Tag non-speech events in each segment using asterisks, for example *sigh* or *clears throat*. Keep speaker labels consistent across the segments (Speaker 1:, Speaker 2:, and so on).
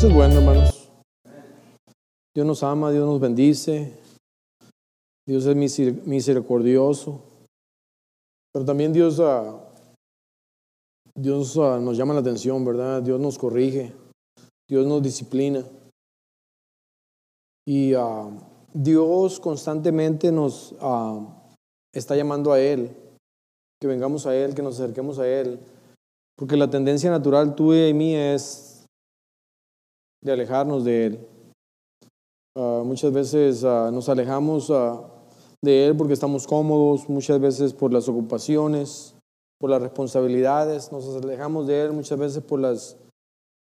Speaker 1: Dios es bueno, hermanos. Dios nos ama, Dios nos bendice. Dios es misericordioso. Pero también Dios, Dios uh, nos llama la atención, ¿verdad? Dios nos corrige. Dios nos disciplina. Y uh, Dios constantemente nos está llamando a Él, que vengamos a Él, que nos acerquemos a Él. Porque la tendencia natural tuya y mía es de alejarnos de Él. Uh, muchas veces uh, nos alejamos uh, de Él porque estamos cómodos, muchas veces por las ocupaciones, por las responsabilidades, nos alejamos de Él muchas veces por las,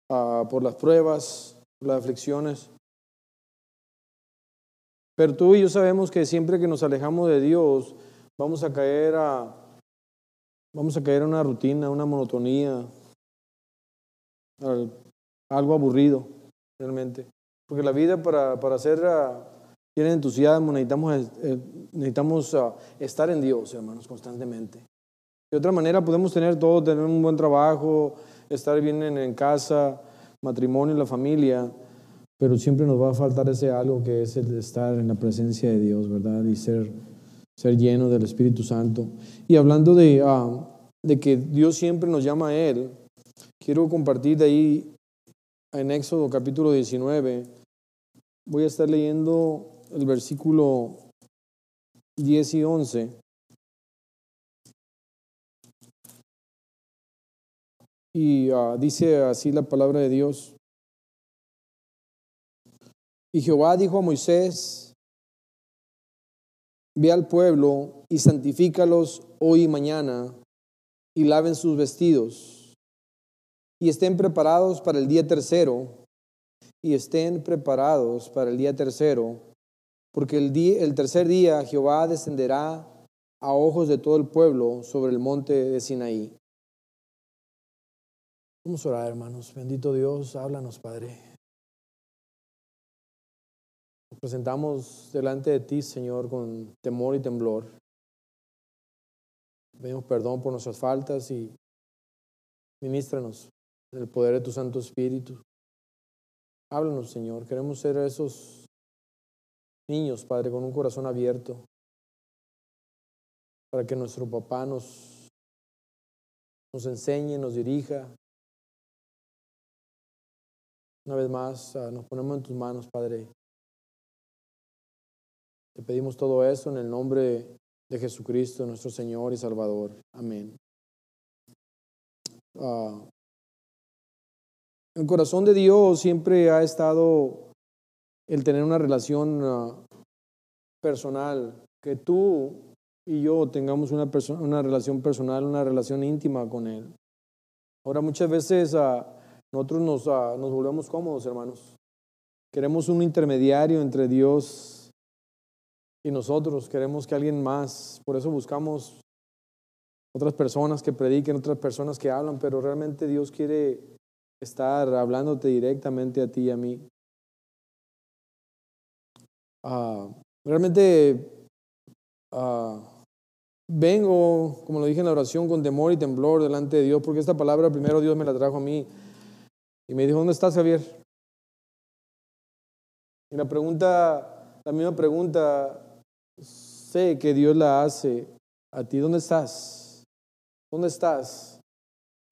Speaker 1: por las pruebas, las aflicciones. Pero tú y yo sabemos que siempre que nos alejamos de Dios, vamos a caer a, vamos a caer a una rutina, una monotonía, algo aburrido realmente. Porque la vida para, para ser uh, tiene entusiasmo, necesitamos, eh, necesitamos ah, estar en Dios, hermanos, constantemente. De otra manera podemos tener todo, tener un buen trabajo, estar bien en, en casa, matrimonio, la familia, pero siempre nos va a faltar ese algo que es el estar en la presencia de Dios, ¿verdad? Y ser, ser lleno del Espíritu Santo. Y hablando de, uh, de que Dios siempre nos llama a Él, quiero compartir de ahí en Éxodo capítulo 19, voy a estar leyendo el versículo 10 y 11. Y uh, dice así la palabra de Dios. Y Jehová dijo a Moisés, ve al pueblo y santifícalos hoy y mañana y laven sus vestidos y estén preparados para el día tercero, y estén preparados para el día tercero, porque el, día, el tercer día Jehová descenderá a ojos de todo el pueblo sobre el monte de Sinaí. Vamos a orar, hermanos. Bendito Dios, háblanos, Padre. Nos presentamos delante de ti, Señor, con temor y temblor. Pedimos perdón por nuestras faltas y ministranos el poder de tu Santo Espíritu. Háblanos, Señor. Queremos ser esos niños, Padre, con un corazón abierto, para que nuestro papá nos, nos enseñe, nos dirija. Una vez más, ah, nos ponemos en tus manos, Padre. Te pedimos todo eso en el nombre de Jesucristo, nuestro Señor y Salvador. Amén. Ah, el corazón de Dios siempre ha estado el tener una relación ah, personal, que tú y yo tengamos una, relación personal, una relación íntima con Él. Ahora muchas veces uh, nosotros nos, uh, nos volvemos cómodos, hermanos. Queremos un intermediario entre Dios y nosotros, queremos que alguien más, por eso buscamos otras personas que prediquen, otras personas que hablan, pero realmente Dios quiere estar hablándote directamente a ti y a mí. Ah, realmente uh, vengo, como lo dije en la oración, con temor y temblor delante de Dios, porque esta palabra primero Dios me la trajo a mí y me dijo, ¿dónde estás, Javier? Y la pregunta, la misma pregunta, sé que Dios la hace a ti, ¿dónde estás? ¿Dónde estás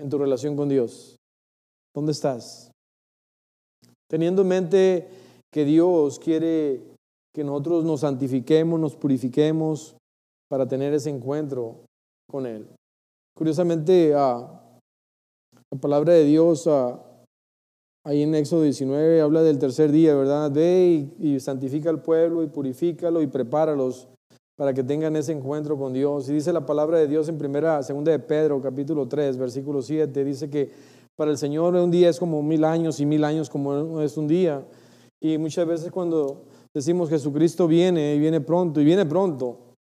Speaker 1: en tu relación con Dios? ¿Dónde estás? Teniendo en mente que Dios quiere que nosotros nos santifiquemos, nos purifiquemos para tener ese encuentro con Él. Curiosamente, ah, la palabra de Dios ah, ahí en Éxodo 19 habla del tercer día, ¿verdad? Ve y, santifica al pueblo y purifícalo y prepáralos para que tengan ese encuentro con Dios. Y dice la palabra de Dios en primera, segunda de Pedro, capítulo 3, versículo 7, dice que para el Señor un día es como mil años y mil años como es un día. Y muchas veces cuando decimos Jesucristo viene y viene pronto y viene pronto,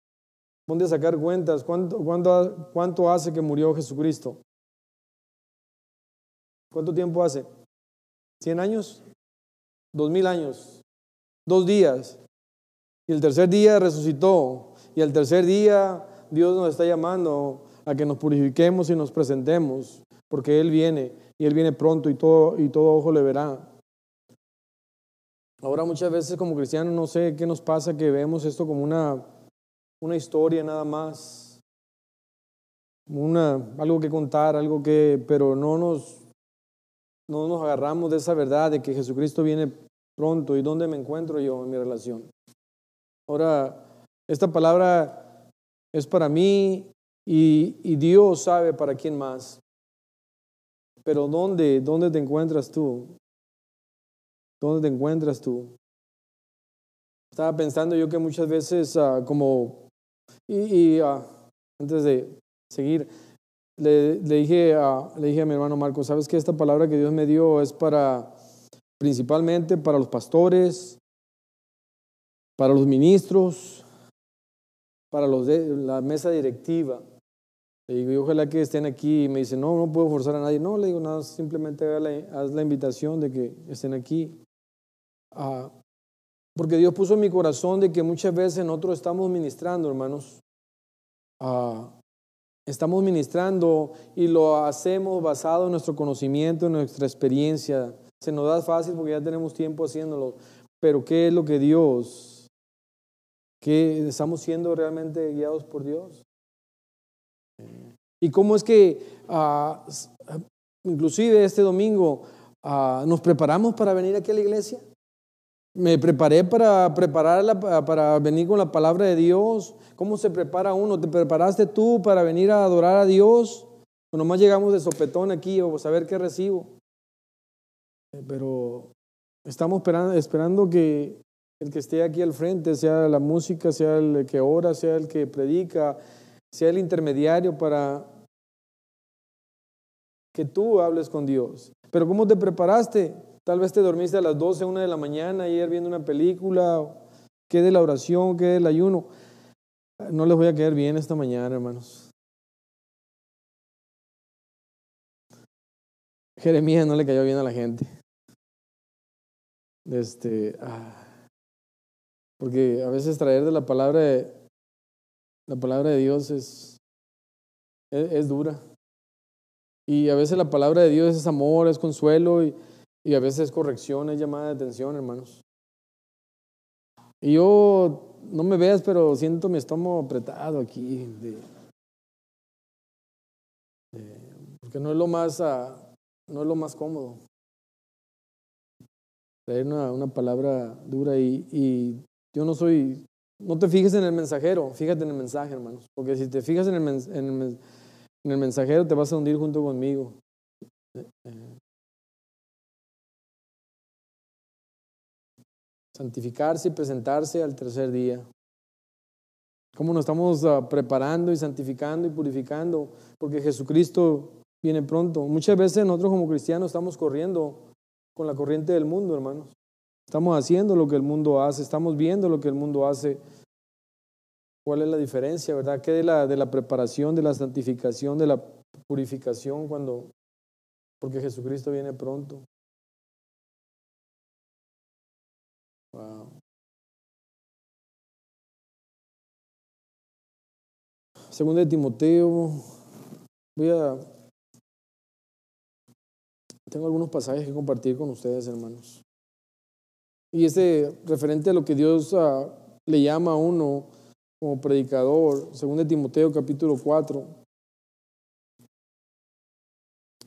Speaker 1: ponte a sacar cuentas. ¿Cuánto, cuánto, cuánto hace que murió Jesucristo? ¿Cuánto tiempo hace? ¿Cien años? ¿Dos mil años? ¿Dos días? Y el tercer día resucitó. Y el tercer día Dios nos está llamando a que nos purifiquemos y nos presentemos, porque Él viene y Él viene pronto y todo, y todo ojo le verá. Ahora muchas veces como cristianos no sé qué nos pasa que vemos esto como una, una historia nada más, una, algo que contar, algo que, pero no nos, no nos agarramos de esa verdad de que Jesucristo viene pronto y dónde me encuentro yo en mi relación. Ahora, esta palabra es para mí y, y Dios sabe para quién más. Pero ¿dónde, dónde te encuentras tú? ¿Dónde te encuentras tú? Estaba pensando yo que muchas veces ah, como, y, ah, antes de seguir, le, dije a, le dije a mi hermano Marco, ¿sabes que esta palabra que Dios me dio es para, principalmente para los pastores, para los ministros, para los de, la mesa directiva? Le digo, ojalá que estén aquí. Y me dice, no, no puedo forzar a nadie. No, le digo, nada, simplemente haz la invitación de que estén aquí. Ah, porque Dios puso en mi corazón de que muchas veces nosotros estamos ministrando, hermanos. Ah, estamos ministrando y lo hacemos basado en nuestro conocimiento, en nuestra experiencia. Se nos da fácil porque ya tenemos tiempo haciéndolo. Pero ¿qué es lo que Dios? ¿Qué estamos siendo realmente guiados por Dios? ¿Y cómo es que, ah, inclusive este domingo, nos preparamos para venir aquí a la iglesia? Me preparé para prepararla para venir con la palabra de Dios. ¿Cómo se prepara uno? ¿Te preparaste tú para venir a adorar a Dios? O nomás llegamos de sopetón aquí o saber qué recibo. Eh, pero estamos esperando, esperando que el que esté aquí al frente, sea la música, sea el que ora, sea el que predica, sea el intermediario para que tú hables con Dios. Pero ¿cómo te preparaste? Tal vez te dormiste a las 12, 1 de la mañana, ayer viendo una película, qué de la oración, qué del ayuno. No les voy a caer bien esta mañana, hermanos. Jeremías no le cayó bien a la gente. Este, ah, porque a veces traer de la palabra la palabra de Dios es, es dura. Y a veces la palabra de Dios es amor, es consuelo y, y a veces corrección, es llamada de atención, hermanos. Y yo, no me veas, pero siento mi estómago apretado aquí. porque no es lo más, ah, no es lo más cómodo. Traer una, una palabra dura y, y, yo no soy, no te fijes en el mensajero, fíjate en el mensaje, hermanos. Porque si te fijas en el, en el, en el mensajero, te vas a hundir junto conmigo. Eh, eh, santificarse y presentarse al tercer día. ¿Cómo nos estamos ah, preparando y santificando y purificando? Porque Jesucristo viene pronto. Muchas veces nosotros como cristianos estamos corriendo con la corriente del mundo, hermanos. Estamos haciendo lo que el mundo hace, estamos viendo lo que el mundo hace. ¿Cuál es la diferencia, verdad? ¿Qué de la, de la preparación, de la santificación, de la purificación cuando, porque Jesucristo viene pronto? Segundo de Timoteo, voy a... Tengo algunos pasajes que compartir con ustedes, hermanos. Y este referente a lo que Dios ah, le llama a uno como predicador, de Timoteo capítulo 4.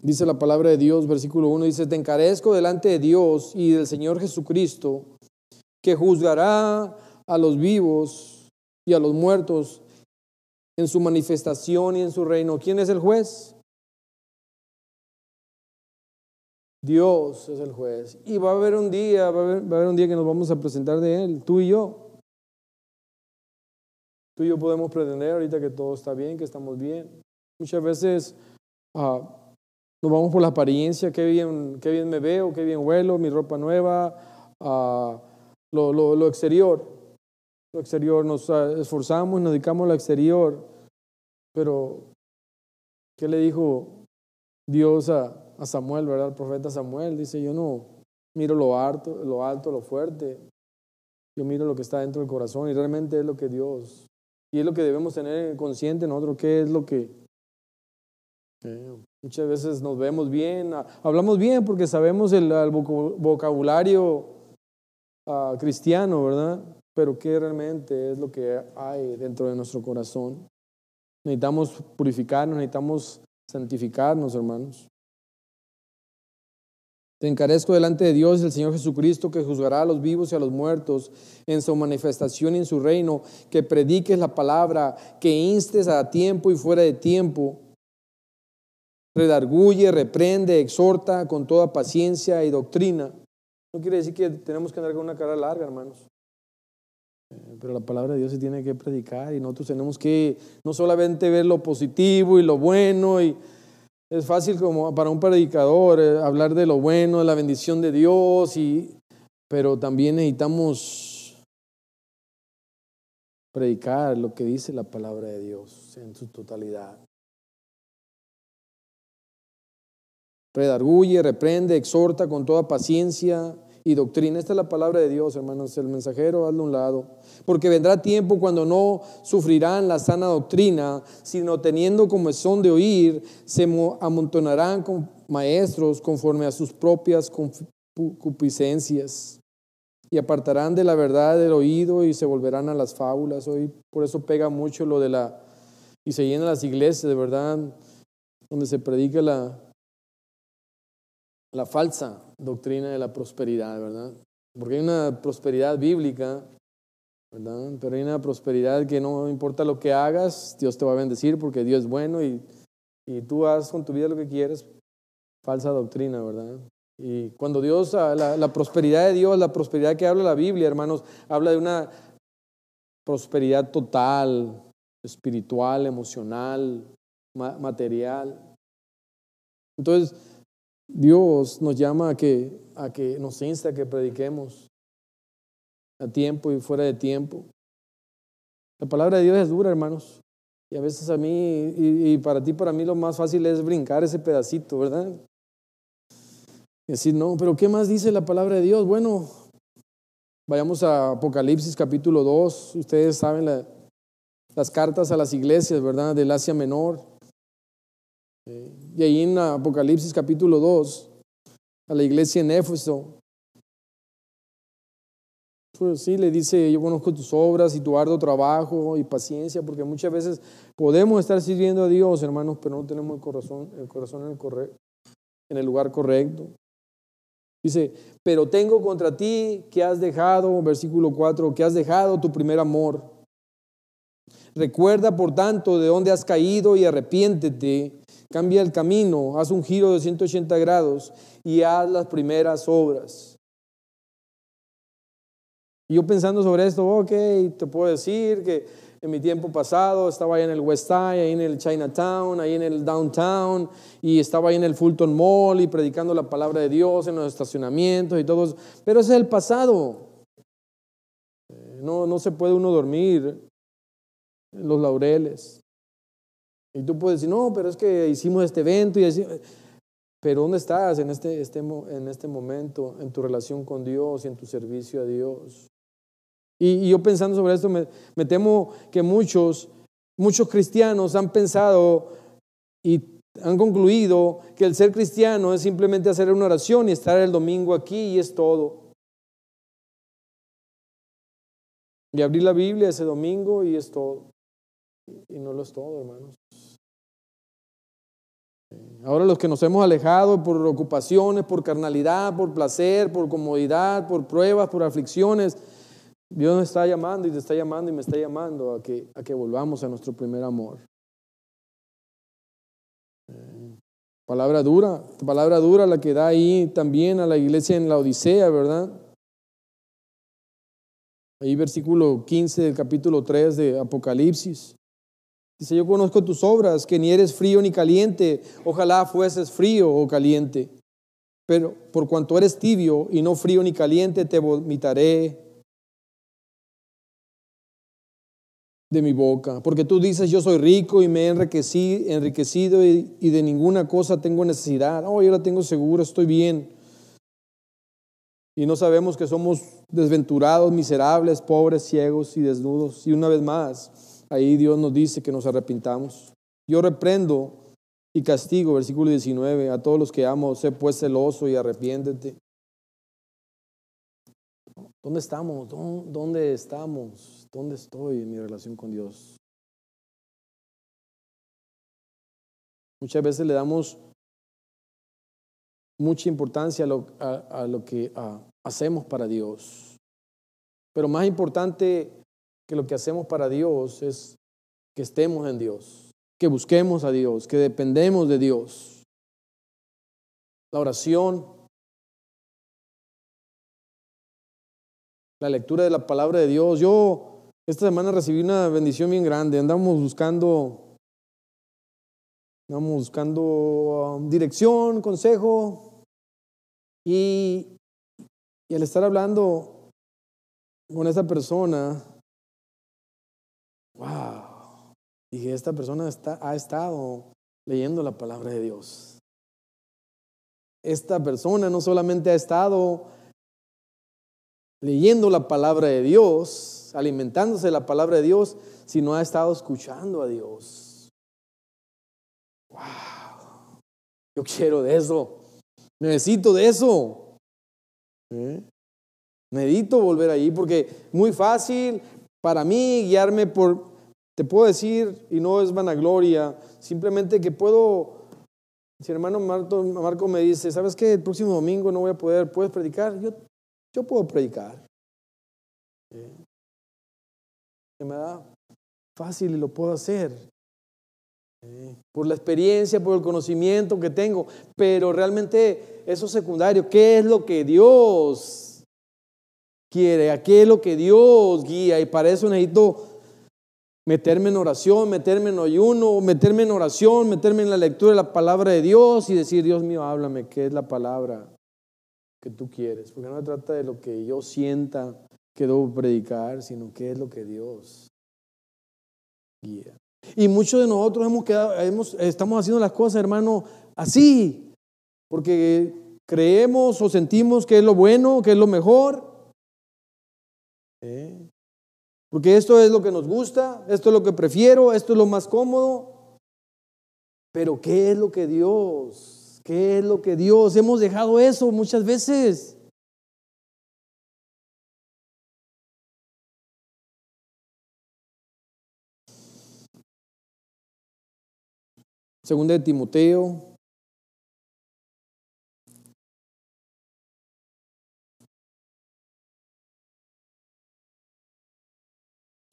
Speaker 1: Dice la palabra de Dios, versículo 1, dice, te encarezco delante de Dios y del Señor Jesucristo, que juzgará a los vivos y a los muertos en su manifestación y en su reino. ¿Quién es el juez? Dios es el juez. Y va a haber un día, va a haber, un día que nos vamos a presentar de Él, tú y yo. Tú y yo podemos pretender ahorita que todo está bien, que estamos bien. Muchas veces ah, nos vamos por la apariencia, qué bien, qué bien me veo, qué bien huelo, mi ropa nueva, lo, lo, lo exterior. Lo exterior, nos ah, esforzamos, nos dedicamos a lo exterior, pero ¿qué le dijo Dios a, a Samuel, verdad? El profeta Samuel dice, yo no miro lo alto, lo fuerte, yo miro lo que está dentro del corazón y realmente es lo que Dios, y es lo que debemos tener consciente nosotros, qué es lo que muchas veces nos vemos bien, hablamos bien porque sabemos el vocabulario ah, cristiano, ¿verdad? Pero ¿qué realmente es lo que hay dentro de nuestro corazón? Necesitamos purificarnos, necesitamos santificarnos, hermanos. Te encarezco delante de Dios, el Señor Jesucristo, que juzgará a los vivos y a los muertos en su manifestación y en su reino, que prediques la palabra, que instes a tiempo y fuera de tiempo, redarguye, reprende, exhorta con toda paciencia y doctrina. No quiere decir que tenemos que andar con una cara larga, hermanos. Eh, pero la palabra de Dios se tiene que predicar y nosotros tenemos que no solamente ver lo positivo y lo bueno y es fácil como para un predicador eh, hablar de lo bueno, de la bendición de Dios, y, pero también necesitamos predicar lo que dice la palabra de Dios en su totalidad. Redarguye, reprende, exhorta con toda paciencia y doctrina. Esta es la palabra de Dios, hermanos. El mensajero, hazlo a un lado. Porque vendrá tiempo cuando no sufrirán la sana doctrina, sino teniendo como son de oír, se amontonarán con maestros conforme a sus propias concupiscencias. Y apartarán de la verdad del oído y se volverán a las fábulas. Hoy por eso pega mucho lo de la... Y se llenan las iglesias, de verdad, donde se predica la, la falsa doctrina de la prosperidad, ¿verdad? Porque hay una prosperidad bíblica, ¿verdad? Pero hay una prosperidad que no importa lo que hagas, Dios te va a bendecir porque Dios es bueno y, y tú haz con tu vida lo que quieres. Falsa doctrina, ¿verdad? Y cuando Dios, ah, la, la prosperidad de Dios, la prosperidad que habla la Biblia, hermanos, habla de una prosperidad total, espiritual, emocional, material. Entonces, Dios nos llama a que, a que nos insta a que prediquemos a tiempo y fuera de tiempo. La palabra de Dios es dura, hermanos. Y a veces a mí, y, para ti, para mí, lo más fácil es brincar ese pedacito, ¿verdad? Y decir, no, pero ¿qué más dice la palabra de Dios? Bueno, vayamos a Apocalipsis capítulo 2. Ustedes saben las cartas a las iglesias, ¿verdad? Del Asia Menor. Y ahí en Apocalipsis capítulo 2, a la iglesia en Éfeso, pues sí, le dice, yo conozco tus obras y tu arduo trabajo y paciencia, porque muchas veces podemos estar sirviendo a Dios, hermanos, pero no tenemos el corazón, el corazón en, el en el lugar correcto. Dice, pero tengo contra ti que has dejado, versículo 4, que has dejado tu primer amor. Recuerda, por tanto, de dónde has caído y arrepiéntete Cambia el camino, haz un giro de 180 grados y haz las primeras obras. Yo pensando sobre esto, ok, te puedo decir que en mi tiempo pasado estaba ahí en el West Side, ahí en el Chinatown, ahí en el Downtown, y estaba ahí en el Fulton Mall y predicando la palabra de Dios en los estacionamientos y todo. Pero ese es el pasado. Eh, no, no se puede uno dormir en los laureles. Y tú puedes decir, no, pero es que hicimos este evento y así. Pero ¿dónde estás en este, este, en este momento, en tu relación con Dios y en tu servicio a Dios? Y, yo pensando sobre esto, me, me, temo que muchos, muchos cristianos han pensado y han concluido que el ser cristiano es simplemente hacer una oración y estar el domingo aquí y es todo. Y abrir la Biblia ese domingo y es todo. Y no lo es todo, hermanos. Ahora los que nos hemos alejado por ocupaciones, por carnalidad, por placer, por comodidad, por pruebas, por aflicciones, Dios nos está llamando y te está llamando y me está llamando a que, a que volvamos a nuestro primer amor. Eh, palabra dura, palabra dura la que da ahí también a la iglesia en la Odisea, ¿verdad? Ahí versículo 15 del capítulo 3 de Apocalipsis. Dice, yo conozco tus obras, que ni eres frío ni caliente, ojalá fueses frío o caliente. Pero por cuanto eres tibio y no frío ni caliente, te vomitaré de mi boca. Porque tú dices, yo soy rico y me he enriquecido y, y de ninguna cosa tengo necesidad. Oh, yo la tengo segura, estoy bien. Y no sabemos que somos desventurados, miserables, pobres, ciegos y desnudos. Y una vez más, Ahí Dios nos dice que nos arrepintamos. Yo reprendo y castigo, versículo 19, a todos los que amo, sé pues celoso y arrepiéntete. ¿Dónde estamos? ¿Dónde estamos? ¿Dónde estoy en mi relación con Dios? Muchas veces le damos mucha importancia a lo, a, lo que hacemos para Dios. Pero más importante que lo que hacemos para Dios es que estemos en Dios, que busquemos a Dios, que dependemos de Dios. La oración, la lectura de la palabra de Dios. Yo esta semana recibí una bendición bien grande. Andamos buscando, andamos buscando um, dirección, consejo. Y, y al estar hablando con esa persona, wow, dije, esta persona está, ha estado leyendo la palabra de Dios. Esta persona no solamente ha estado leyendo la palabra de Dios, alimentándose de la palabra de Dios, sino ha estado escuchando a Dios. ¡Wow! Yo quiero de eso. Necesito de eso. ¿Eh? Necesito volver ahí porque muy fácil para mí guiarme por, te puedo decir, y no es vanagloria, simplemente que puedo, si hermano Marco, me dice, ¿sabes qué? El próximo domingo no voy a poder, ¿puedes predicar? Yo yo puedo predicar. Se me da fácil y lo puedo hacer. Por la experiencia, por el conocimiento que tengo. Pero realmente eso es secundario. ¿Qué es lo que Dios quiere? ¿A qué es lo que Dios guía? Y para eso necesito meterme en oración, meterme en ayuno, meterme en oración, meterme en la lectura de la palabra de Dios y decir, Dios mío, háblame, ¿qué es la palabra? que tú quieres, porque no se trata de lo que yo sienta que debo predicar, sino que es lo que Dios guía. Y muchos de nosotros hemos quedado, hemos, estamos haciendo las cosas, hermano, así, porque creemos o sentimos que es lo bueno, que es lo mejor. ¿Eh? Porque esto es lo que nos gusta, esto es lo que prefiero, esto es lo más cómodo. Pero ¿qué es lo que Dios ¿Qué es lo que Dios? Hemos dejado eso muchas veces. Segunda de Timoteo.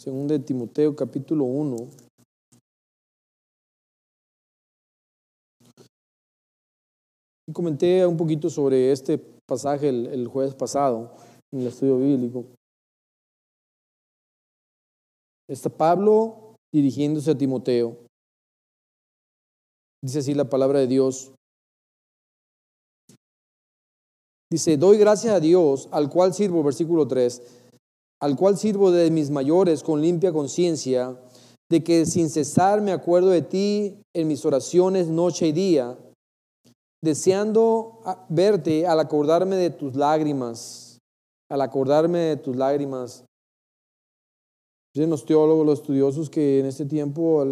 Speaker 1: Segunda de Timoteo capítulo 1. comenté un poquito sobre este pasaje el, jueves pasado en el estudio bíblico. Está Pablo dirigiéndose a Timoteo. Dice así la palabra de Dios. Dice, doy gracias a Dios, al cual sirvo, versículo 3, al cual sirvo de mis mayores con limpia conciencia, de que sin cesar me acuerdo de ti en mis oraciones noche y día deseando verte al acordarme de tus lágrimas, al acordarme de tus lágrimas. Dicen los teólogos, los estudiosos, que en este tiempo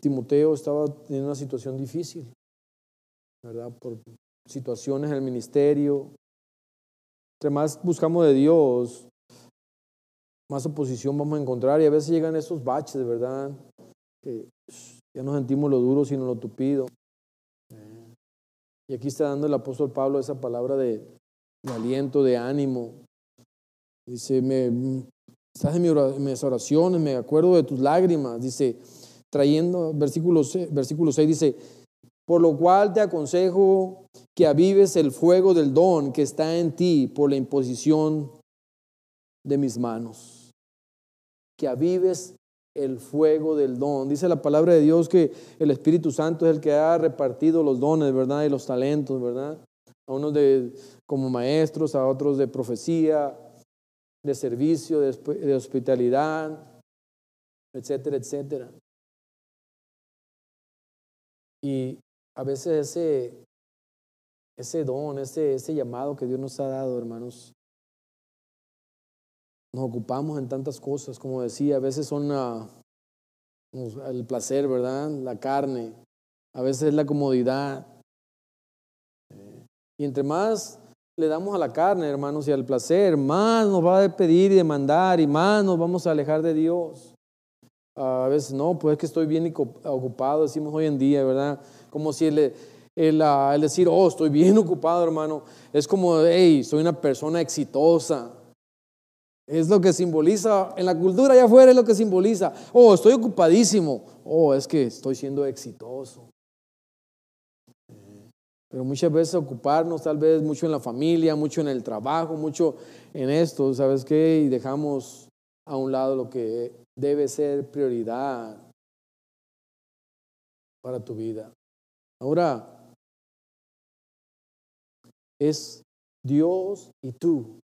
Speaker 1: Timoteo estaba en una situación difícil, ¿verdad? Por situaciones en el ministerio. Entre más buscamos de Dios, más oposición vamos a encontrar y a veces llegan esos baches, ¿verdad? Que ya no sentimos lo duro, sino lo tupido. Y aquí está dando el apóstol Pablo esa palabra de, aliento, de ánimo. Dice, me, estás en, mis oraciones, me acuerdo de tus lágrimas. Dice, trayendo, versículo 6, versículo 6 dice, por lo cual te aconsejo que avives el fuego del don que está en ti por la imposición de mis manos. Que avives el fuego del don. Dice la palabra de Dios que el Espíritu Santo es el que ha repartido los dones, ¿verdad? Y los talentos, ¿verdad? A unos de, como maestros, a otros de profecía, de servicio, de, hospitalidad, etcétera, etcétera. Y a veces ese, ese don, ese, ese llamado que Dios nos ha dado, hermanos, nos ocupamos en tantas cosas, como decía, a veces son el placer, ¿verdad? La carne, a veces es la comodidad. y entre más le damos a la carne, hermanos, y al placer, más nos va a pedir y demandar y más nos vamos a alejar de Dios. A veces no, pues es que estoy bien ocupado, decimos hoy en día, ¿verdad? Como si el, el, ah, el decir, oh, estoy bien *laughs* ocupado, hermano, es como, hey, soy una persona exitosa. Es lo que simboliza, en la cultura allá afuera es lo que simboliza. Oh, estoy ocupadísimo. Oh, es que estoy siendo exitoso. Pero muchas veces ocuparnos tal vez mucho en la familia, mucho en el trabajo, mucho en esto, ¿sabes qué? Y dejamos a un lado lo que debe ser prioridad para tu vida. Ahora, es Dios y tú.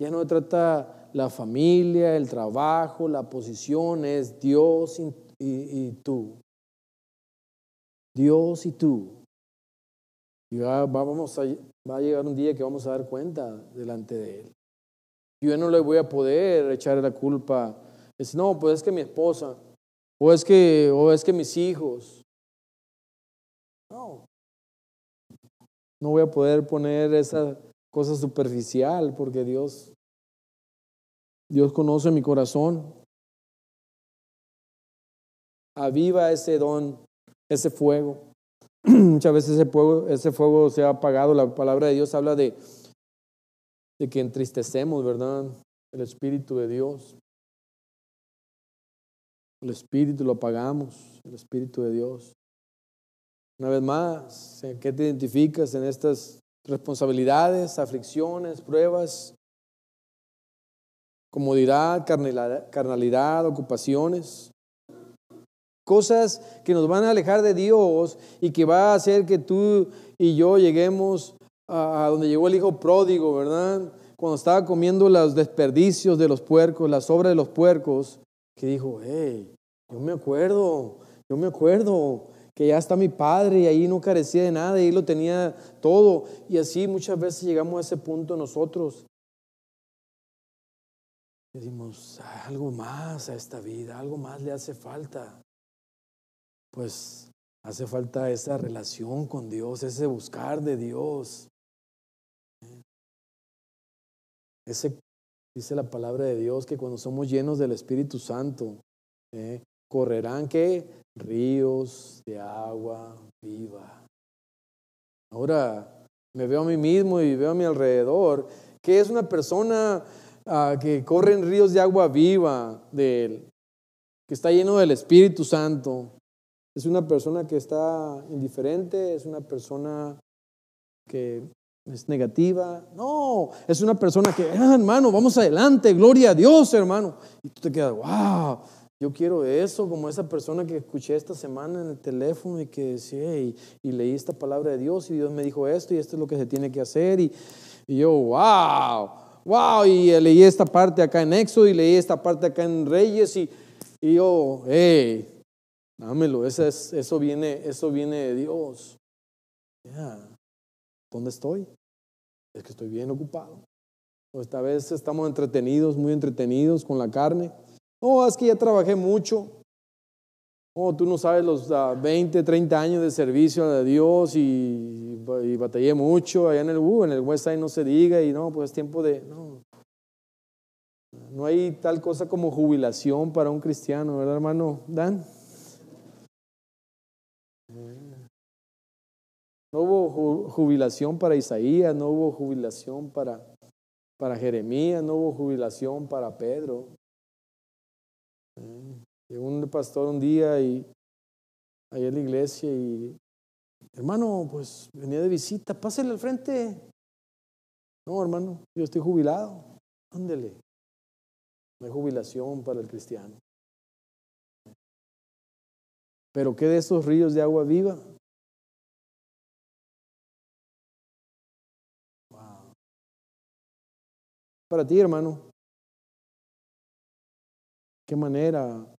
Speaker 1: Ya no trata la familia, el trabajo, la posición, es Dios y, tú. Dios y tú. Y va, vamos a, va a llegar un día que vamos a dar cuenta delante de Él. Yo no le voy a poder echar la culpa. Es, no, pues es que mi esposa, o es que, o es que mis hijos. No. No voy a poder poner esa cosa superficial porque Dios, Dios conoce mi corazón. Aviva ese don, ese fuego. *clears throat* Muchas veces ese fuego, ese fuego se ha apagado. La palabra de Dios habla de, de que entristecemos, ¿verdad? El Espíritu de Dios. El Espíritu lo apagamos, el Espíritu de Dios. Una vez más, ¿en qué te identificas en estas responsabilidades, aflicciones, pruebas? Comodidad, carnalidad, ocupaciones cosas que nos van a alejar de Dios y que va a hacer que tú y yo lleguemos a, donde llegó el hijo pródigo, ¿verdad? Cuando estaba comiendo los desperdicios de los puercos, las sobras de los puercos, que dijo, hey, yo me acuerdo, yo me acuerdo que ya está mi padre y ahí no carecía de nada y él lo tenía todo. Y así muchas veces llegamos a ese punto nosotros. Decimos, algo más a esta vida, algo más le hace falta pues hace falta esa relación con Dios, ese buscar de Dios. Ese, dice la palabra de Dios, que cuando somos llenos del Espíritu Santo, ¿eh? Correrán que ríos de agua viva. Ahora me veo a mí mismo y veo a mi alrededor, que es una persona ah, que corre en ríos de agua viva de él, que está lleno del Espíritu Santo, es una persona que está indiferente, es una persona que es negativa. No, es una persona que, ah, hermano, vamos adelante, gloria a Dios, hermano. Y tú te quedas, wow, yo quiero eso, como esa persona que escuché esta semana en el teléfono y que decía, y, leí esta palabra de Dios y Dios me dijo esto y esto es lo que se tiene que hacer. Y, yo, wow, wow, y leí esta parte acá en Éxodo y leí esta parte acá en Reyes y, y yo, hey, Dámelo, eso, es, eso, viene, eso viene de Dios. ¿Dónde estoy? Es que estoy bien ocupado. esta vez estamos entretenidos, muy entretenidos con la carne. Oh, es que ya trabajé mucho. Oh, tú no sabes los 20, ah, 30 años de servicio a Dios y, y, batallé mucho allá en el uh, en el West Side no se diga y no, pues es tiempo de no. No hay tal cosa como jubilación para un cristiano, ¿verdad, hermano Dan? No hubo jubilación para Isaías, no hubo jubilación para, para Jeremías, no hubo jubilación para Pedro. Llegó un pastor un día y ahí en la iglesia y hermano, pues venía de visita, pásale al frente. No, hermano, yo estoy jubilado. Ándele. No hay jubilación para el cristiano. Pero ¿qué de esos ríos de agua viva? Wow. Para ti, hermano. ¿Qué manera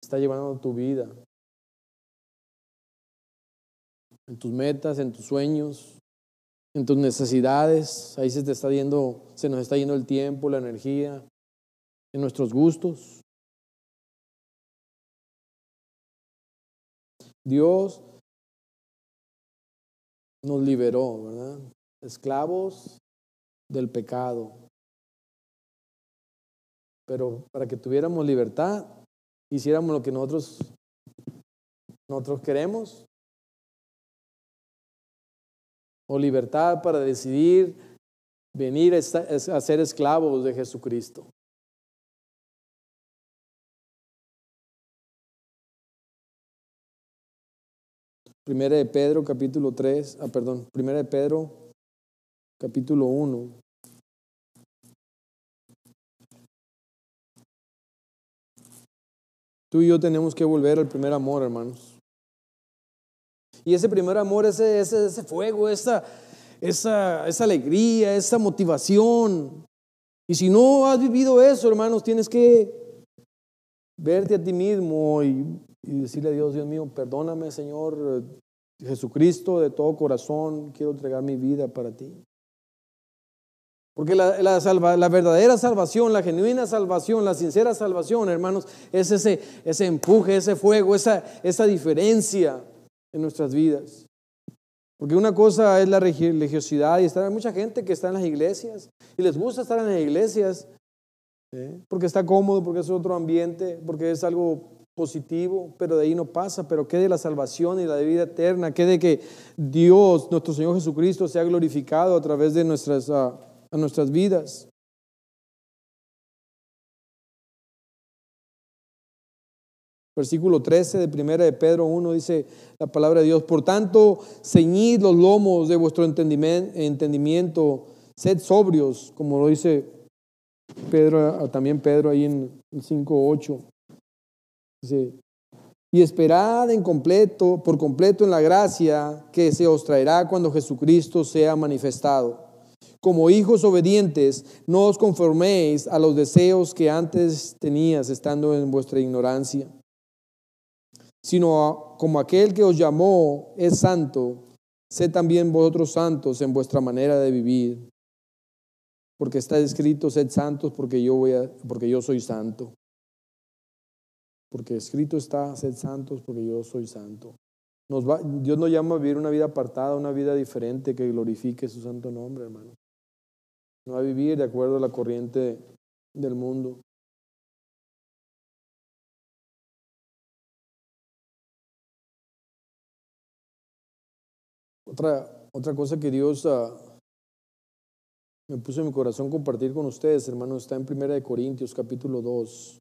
Speaker 1: está llevando tu vida? En tus metas, en tus sueños, en tus necesidades. Ahí se te está yendo, se nos está yendo el tiempo, la energía, en nuestros gustos. Dios nos liberó, ¿verdad? Esclavos del pecado. Pero para que tuviéramos libertad, hiciéramos lo que nosotros, nosotros queremos. O libertad para decidir venir a ser esclavos de Jesucristo. Primera de Pedro, capítulo 3, ah, perdón, Primera de Pedro, capítulo 1. Tú y yo tenemos que volver al primer amor, hermanos. Y ese primer amor, ese, ese, ese fuego, esa, esa, esa alegría, esa motivación. Y si no has vivido eso, hermanos, tienes que verte a ti mismo y y decirle a Dios, Dios mío, perdóname Señor Jesucristo de todo corazón, quiero entregar mi vida para ti. Porque la, la, verdadera salvación, la genuina salvación, la sincera salvación, hermanos, es ese, ese empuje, ese fuego, esa, esa diferencia en nuestras vidas. Porque una cosa es la religiosidad y estar, hay mucha gente que está en las iglesias y les gusta estar en las iglesias ¿eh? porque está cómodo, porque es otro ambiente, porque es algo positivo, pero de ahí no pasa, pero quede la salvación y la vida eterna, quede que Dios, nuestro Señor Jesucristo, sea glorificado a través de nuestras, uh, nuestras vidas. Versículo 13 de primera de Pedro 1 dice la palabra de Dios, por tanto, ceñid los lomos de vuestro entendimiento, sed sobrios, como lo dice Pedro, también Pedro ahí en el 5.8. Y esperad en completo, por completo en la gracia que se os traerá cuando Jesucristo sea manifestado. Como hijos obedientes, no os conforméis a los deseos que antes tenías estando en vuestra ignorancia, sino como aquel que os llamó es santo, sed también vosotros santos en vuestra manera de vivir. Porque está escrito, sed santos porque yo, voy a, porque yo soy santo porque escrito está, sed santos, porque yo soy santo. Dios nos llama a vivir una vida apartada, una vida diferente que glorifique su santo nombre, hermano. No a vivir de acuerdo a la corriente del mundo. Otra, otra cosa que Dios uh, me puso en mi corazón compartir con ustedes, hermanos, está en 1 Corintios capítulo 2.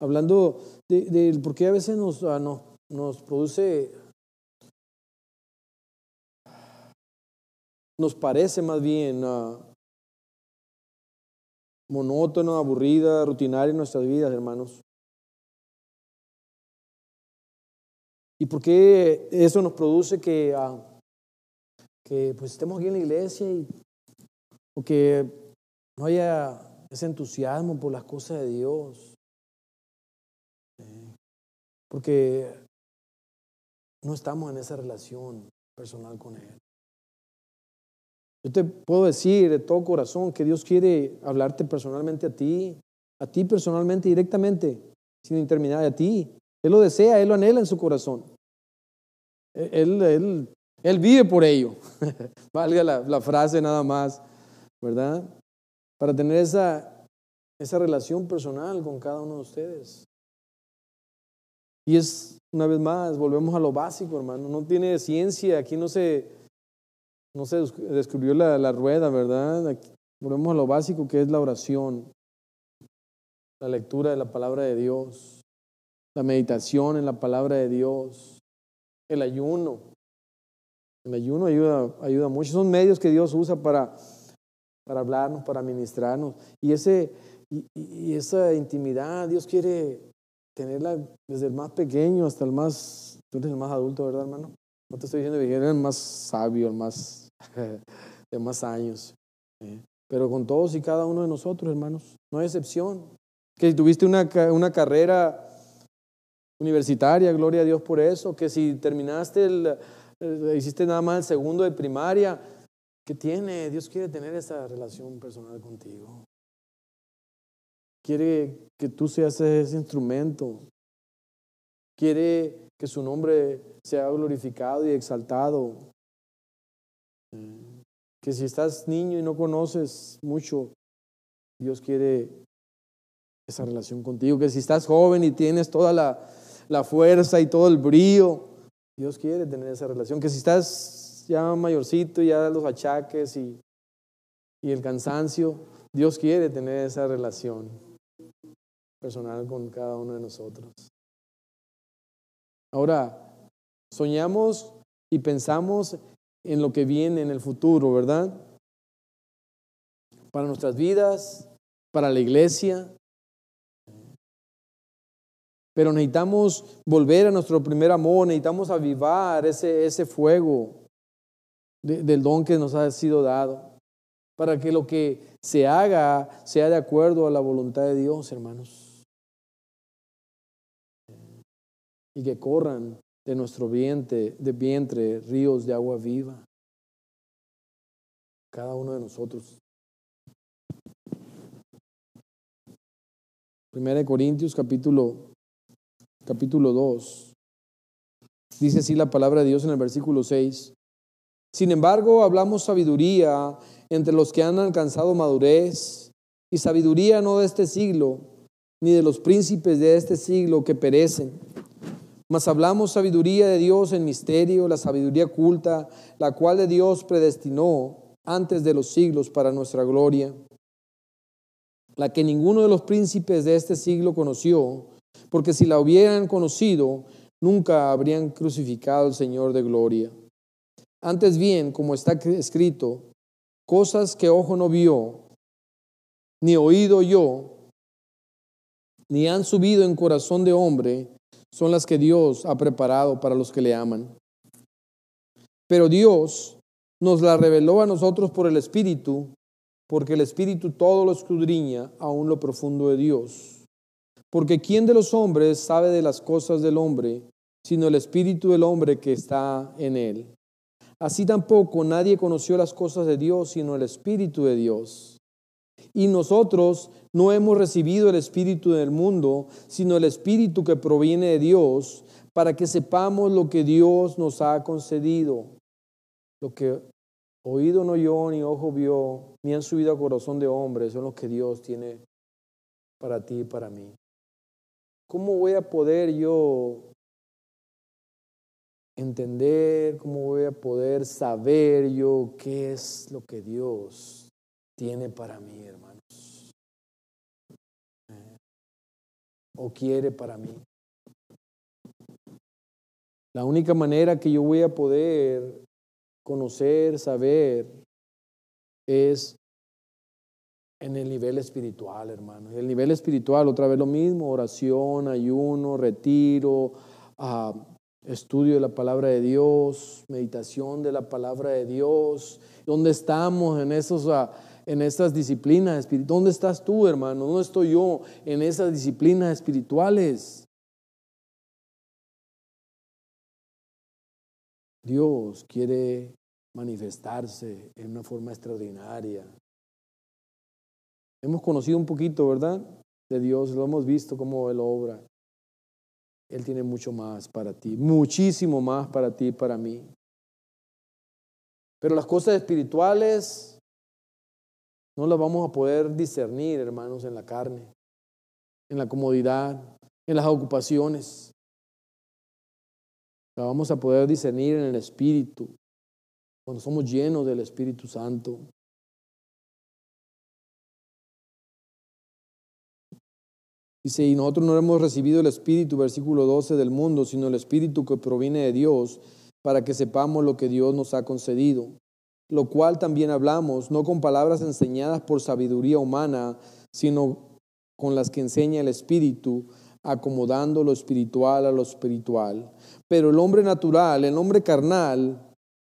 Speaker 1: Hablando de, por qué a veces nos, ah, nos produce, nos parece más bien uh, monótono, aburrida, rutinaria en nuestras vidas, hermanos. ¿Y por qué eso nos produce que, uh, que pues estemos aquí en la iglesia y, o que no haya ese entusiasmo por las cosas de Dios? Porque no estamos en esa relación personal con Él. Yo te puedo decir de todo corazón que Dios quiere hablarte personalmente a ti, a ti personalmente, directamente, sin interminar a ti. Él lo desea, Él lo anhela en su corazón. Él, él, él vive por ello. *laughs* Valga la, la, frase nada más, ¿verdad? Para tener esa, esa relación personal con cada uno de ustedes. Y es, una vez más, volvemos a lo básico, hermano. No tiene ciencia, aquí no se, no se descubrió la, la rueda, ¿verdad? volvemos a lo básico que es la oración, la lectura de la palabra de Dios, la meditación en la palabra de Dios, el ayuno. El ayuno ayuda, ayuda mucho. Son medios que Dios usa para, para hablarnos, para ministrarnos. Y, ese, y esa intimidad, Dios quiere tenerla desde el más pequeño hasta el más, tú eres el más adulto, ¿verdad, hermano? No te estoy diciendo que eres el más sabio, el más *laughs* de más años. ¿eh? Pero con todos y cada uno de nosotros, hermanos, no hay excepción. Que si tuviste una, una carrera universitaria, gloria a Dios por eso. Que si terminaste, el, hiciste nada más el segundo de primaria, ¿Qué tiene? Dios quiere tener esa relación personal contigo. Quiere que tú seas ese instrumento. Quiere que su nombre sea glorificado y exaltado. Que si estás niño y no conoces mucho, Dios quiere esa relación contigo. Que si estás joven y tienes toda la, la fuerza y todo el brío, Dios quiere tener esa relación. Que si estás ya mayorcito, ya los achaques y, y el cansancio, Dios quiere tener esa relación personal con cada uno de nosotros. Ahora, soñamos y pensamos en lo que viene en el futuro, ¿verdad? Para nuestras vidas, para la iglesia, pero necesitamos volver a nuestro primer amor, necesitamos avivar ese, ese fuego del don que nos ha sido dado, para que lo que se haga sea de acuerdo a la voluntad de Dios, hermanos. Y que corran de nuestro vientre, de vientre ríos de agua viva. Cada uno de nosotros. Primera de Corintios capítulo capítulo 2. Dice así la palabra de Dios en el versículo 6. Sin embargo, hablamos sabiduría entre los que han alcanzado madurez, y sabiduría no de este siglo, ni de los príncipes de este siglo que perecen. Mas hablamos sabiduría de Dios en misterio, la sabiduría oculta, la cual de Dios predestinó antes de los siglos para nuestra gloria, la que ninguno de los príncipes de este siglo conoció, porque si la hubieran conocido, nunca habrían crucificado al Señor de gloria. Antes bien, como está escrito, cosas que ojo no vio, ni oído yo, ni han subido en corazón de hombre, son las que Dios ha preparado para los que le aman. Pero Dios nos la reveló a nosotros por el Espíritu, porque el Espíritu todo lo escudriña, aún lo profundo de Dios. Porque ¿quién de los hombres sabe de las cosas del hombre, sino el espíritu del hombre que está en él? Así tampoco nadie conoció las cosas de Dios, sino el espíritu de Dios. Y nosotros no hemos recibido el espíritu del mundo, sino el espíritu que proviene de Dios, para que sepamos lo que Dios nos ha concedido. Lo que oído no oyó, ni ojo vio, ni han subido a corazón de hombre, son los que Dios tiene para ti y para mí. ¿Cómo voy a poder yo entender, cómo voy a poder saber yo qué es lo que Dios tiene para mí, hermanos? O quiere para mí. La única manera que yo voy a poder conocer, saber, es en el nivel espiritual, hermano. El nivel espiritual, otra vez lo mismo, oración, ayuno, retiro, ah, estudio de la palabra de Dios, meditación de la palabra de Dios. ¿Dónde estamos en, esos, uh, en esas disciplinas espirituales? ¿Dónde estás tú, hermano? ¿Dónde estoy yo en esas disciplinas espirituales? Dios quiere manifestarse en una forma extraordinaria Hemos conocido un poquito, ¿verdad? De Dios, lo hemos visto cómo Él obra. Él tiene mucho más para ti, muchísimo más para ti y para mí. Pero las cosas espirituales no las vamos a poder discernir, hermanos, en la carne, en la comodidad, en las ocupaciones. La vamos a poder discernir en el Espíritu, cuando somos llenos del Espíritu Santo. Dice, y nosotros no hemos recibido el Espíritu, versículo 12, del mundo, sino el Espíritu que proviene de Dios, para que sepamos lo que Dios nos ha concedido. Lo cual también hablamos, no con palabras enseñadas por sabiduría humana, sino con las que enseña el Espíritu, acomodando lo espiritual a lo espiritual. Pero el hombre natural, el hombre carnal,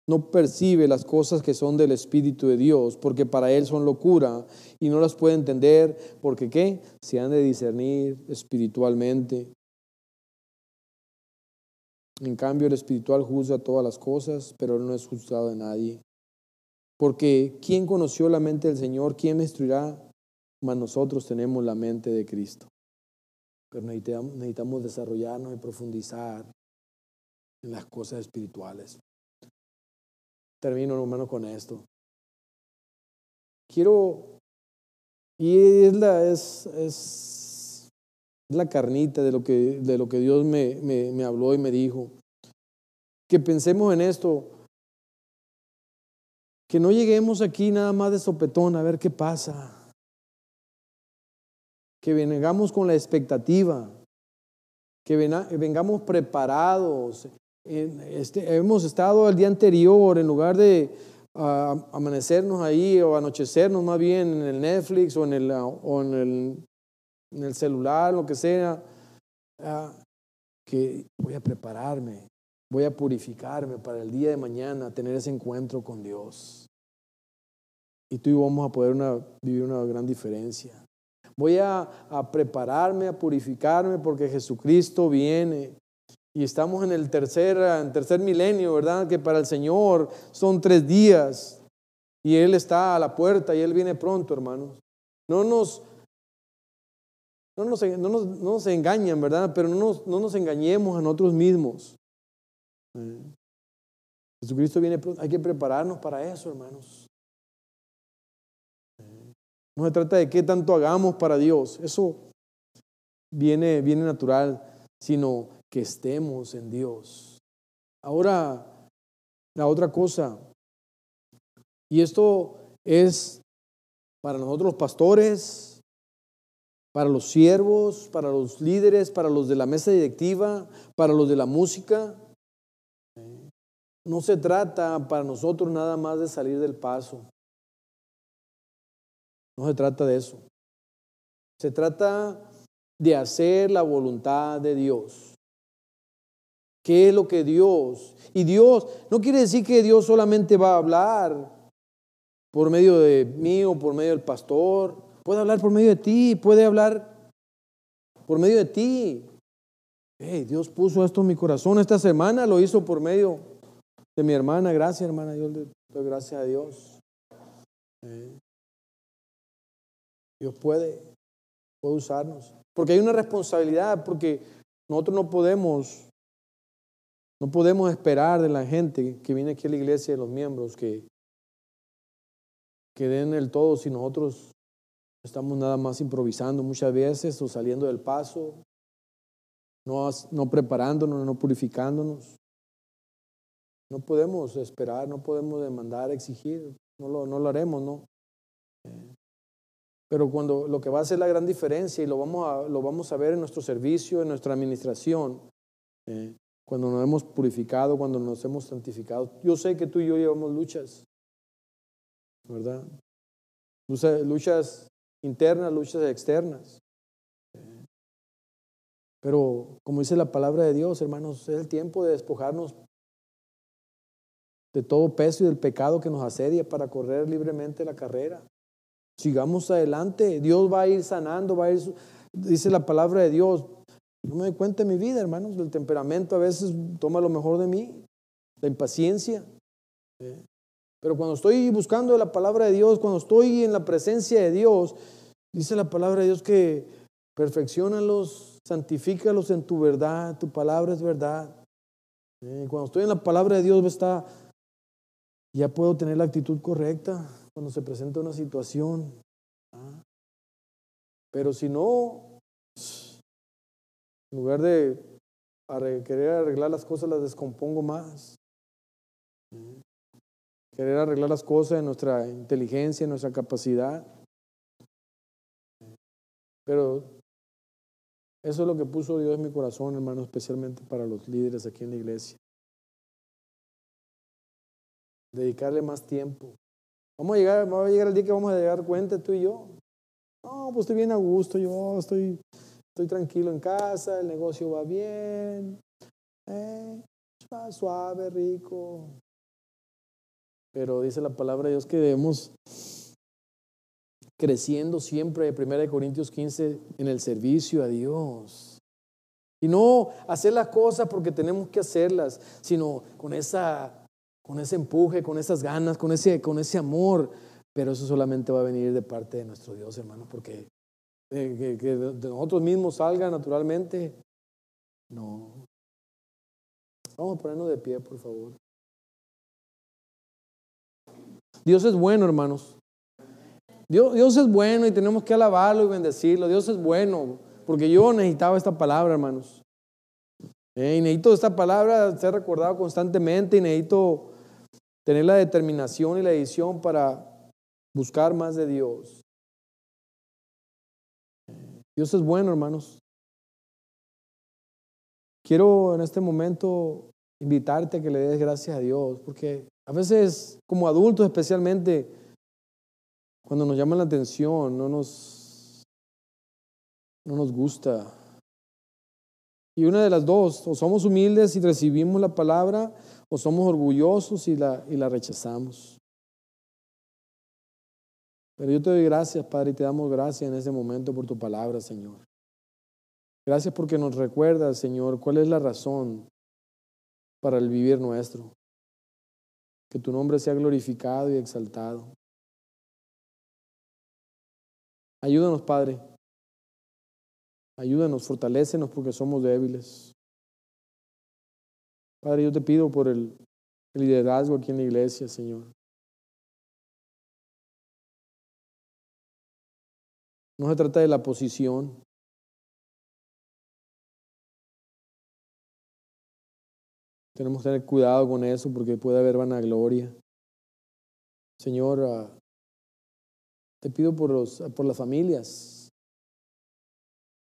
Speaker 1: no percibe las cosas que son del Espíritu de Dios, porque para él son locura y no las puede entender, porque ¿qué? Se han de discernir espiritualmente. En cambio, el espiritual juzga todas las cosas, pero no es juzgado de nadie. Porque ¿quién conoció la mente del Señor? ¿Quién instruirá? Mas nosotros tenemos la mente de Cristo. Pero necesitamos, necesitamos desarrollarnos y profundizar en las cosas espirituales. Termino, hermano, con esto. Quiero, y es la, carnita de lo que, Dios me habló y me dijo. Que pensemos en esto. Que no lleguemos aquí nada más de sopetón a ver qué pasa. Que vengamos con la expectativa, que vengamos preparados. Este, hemos estado el día anterior, en lugar de amanecernos ahí o anochecernos más bien en el Netflix o en el, o en el, en el celular, lo que sea, ah, que voy a prepararme, voy a purificarme para el día de mañana, tener ese encuentro con Dios. Y tú y yo vamos a poder vivir una gran diferencia. Voy a, prepararme, a purificarme porque Jesucristo viene. Y estamos en el tercer, en tercer milenio, ¿verdad? Que para el Señor son tres días. Y Él está a la puerta y Él viene pronto, hermanos. No nos, no nos, no nos, engañan, ¿verdad? Pero no nos, no nos engañemos a nosotros mismos. Eh, Jesucristo viene. Hay que prepararnos para eso, hermanos. No se trata de qué tanto hagamos para Dios, eso viene, viene natural, sino que estemos en Dios. Ahora, la otra cosa, y esto es para nosotros los pastores, para los siervos, para los líderes, para los de la mesa directiva, para los de la música. No se trata para nosotros nada más de salir del paso. No se trata de eso. Se trata de hacer la voluntad de Dios. ¿Qué es lo que Dios? Y Dios, no quiere decir que Dios solamente va a hablar por medio de mí o por medio del pastor. Puede hablar por medio de ti, puede hablar por medio de ti. Dios puso esto en mi corazón esta semana, lo hizo por medio mi hermana. Gracias, hermana. Yo le doy gracias a Dios. Dios puede, puede usarnos. Porque hay una responsabilidad, porque nosotros no podemos, no podemos esperar de la gente que viene aquí a la iglesia, de los miembros, que, que den el todo si nosotros estamos nada más improvisando muchas veces o saliendo del paso, no, no preparándonos, no purificándonos. No podemos esperar, no podemos demandar, exigir, no lo, no lo haremos, ¿no? Pero cuando lo que va a hacer la gran diferencia y lo vamos a, lo vamos a ver en nuestro servicio, en nuestra administración, eh, cuando nos hemos purificado, cuando nos hemos santificado. Yo sé que tú y yo llevamos luchas, ¿verdad? Luchas internas, luchas externas. Eh, pero como dice la palabra de Dios, hermanos, es el tiempo de despojarnos de todo peso y del pecado que nos asedia para correr libremente la carrera. Sigamos adelante. Dios va a ir sanando, va a ir, dice la palabra de Dios. No me doy cuenta de mi vida, hermanos. El temperamento a veces toma lo mejor de mí, la impaciencia. Pero cuando estoy buscando la palabra de Dios, cuando estoy en la presencia de Dios, dice la palabra de Dios que perfeccionalos, santifícalos en tu verdad, tu palabra es verdad. Cuando estoy en la palabra de Dios, está, ya puedo tener la actitud correcta cuando se presenta una situación. ¿ah? Pero si no, en lugar de querer arreglar las cosas, las descompongo más. Querer arreglar las cosas en nuestra inteligencia, en nuestra capacidad. Pero eso es lo que puso Dios en mi corazón, hermano, especialmente para los líderes aquí en la iglesia. Dedicarle más tiempo Vamos a llegar, va a llegar el día que vamos a llegar cuenta tú y yo. No, pues estoy bien a gusto, yo estoy, estoy tranquilo en casa, el negocio va bien, eh, suave, rico. Pero dice la palabra de Dios que debemos creciendo siempre, 1 Corintios 15, en el servicio a Dios. Y no hacer las cosas porque tenemos que hacerlas, sino con esa con ese empuje, con esas ganas, con ese, con ese amor, pero eso solamente va a venir de parte de nuestro Dios, hermano, porque que, que de nosotros mismos salga naturalmente, no. Vamos a ponernos de pie, por favor. Dios es bueno, hermanos. Dios, Dios es bueno y tenemos que alabarlo y bendecirlo. Dios es bueno, porque yo necesitaba esta palabra, hermanos. Eh, y necesito esta palabra ser recordado constantemente y necesito tener la determinación y la decisión para buscar más de Dios. Dios es bueno, hermanos. Quiero en este momento invitarte a que le des gracias a Dios, porque a veces como adultos especialmente, cuando nos llaman la atención, no nos, no nos gusta. Y una de las dos, o somos humildes y recibimos la palabra, o somos orgullosos y la, y la rechazamos. Pero yo te doy gracias, Padre, y te damos gracias en este momento por tu palabra, Señor. Gracias porque nos recuerdas, Señor, cuál es la razón para el vivir nuestro. Que tu nombre sea glorificado y exaltado. Ayúdanos, Padre. Ayúdanos, fortalécenos porque somos débiles. Padre, yo te pido por el, liderazgo aquí en la iglesia, Señor. No se trata de la posición. Tenemos que tener cuidado con eso porque puede haber vanagloria. Señor, ah, te pido por, los, por las familias.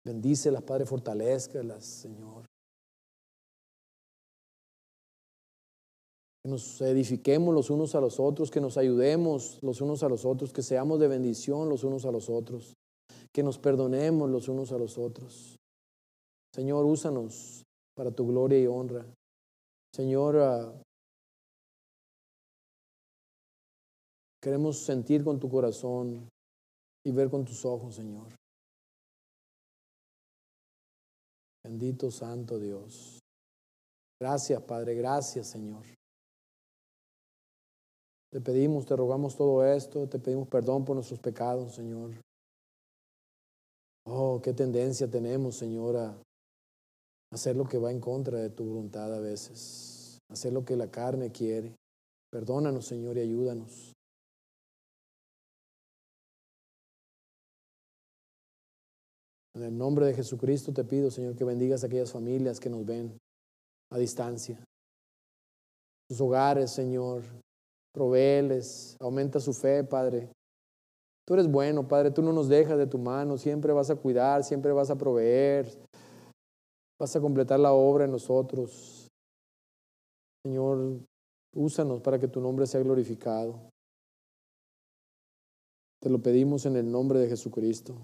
Speaker 1: Bendícelas, Padre, fortalezcalas, Señor. Que nos edifiquemos los unos a los otros, que nos ayudemos los unos a los otros, que seamos de bendición los unos a los otros, que nos perdonemos los unos a los otros. Señor, úsanos para tu gloria y honra. Señor, ah, queremos sentir con tu corazón y ver con tus ojos, Señor. Bendito Santo Dios. Gracias, Padre. Gracias, Señor. Te pedimos, te rogamos todo esto, te pedimos perdón por nuestros pecados, Señor. Oh, qué tendencia tenemos, Señor, a hacer lo que va en contra de tu voluntad a veces, hacer lo que la carne quiere. Perdónanos, Señor, y ayúdanos. En el nombre de Jesucristo te pido, Señor, que bendigas a aquellas familias que nos ven a distancia. Sus hogares, Señor, provéeles, aumenta su fe, Padre. Tú eres bueno, Padre, tú no nos dejas de tu mano, siempre vas a cuidar, siempre vas a proveer, vas a completar la obra en nosotros. Señor, úsanos para que tu nombre sea glorificado. Te lo pedimos en el nombre de Jesucristo.